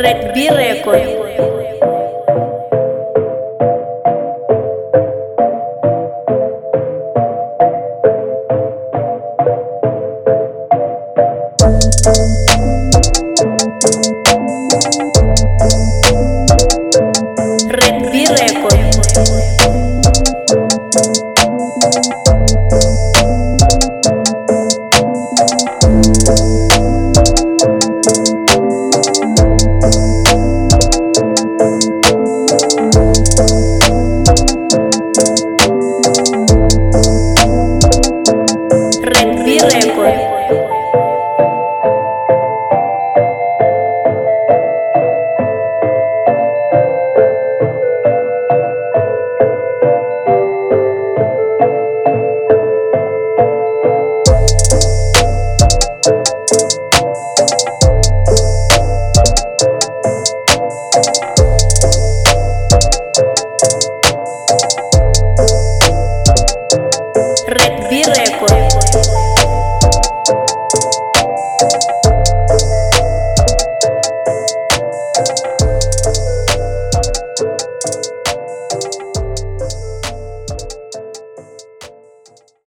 Red B Record. Рэкби Рекорд.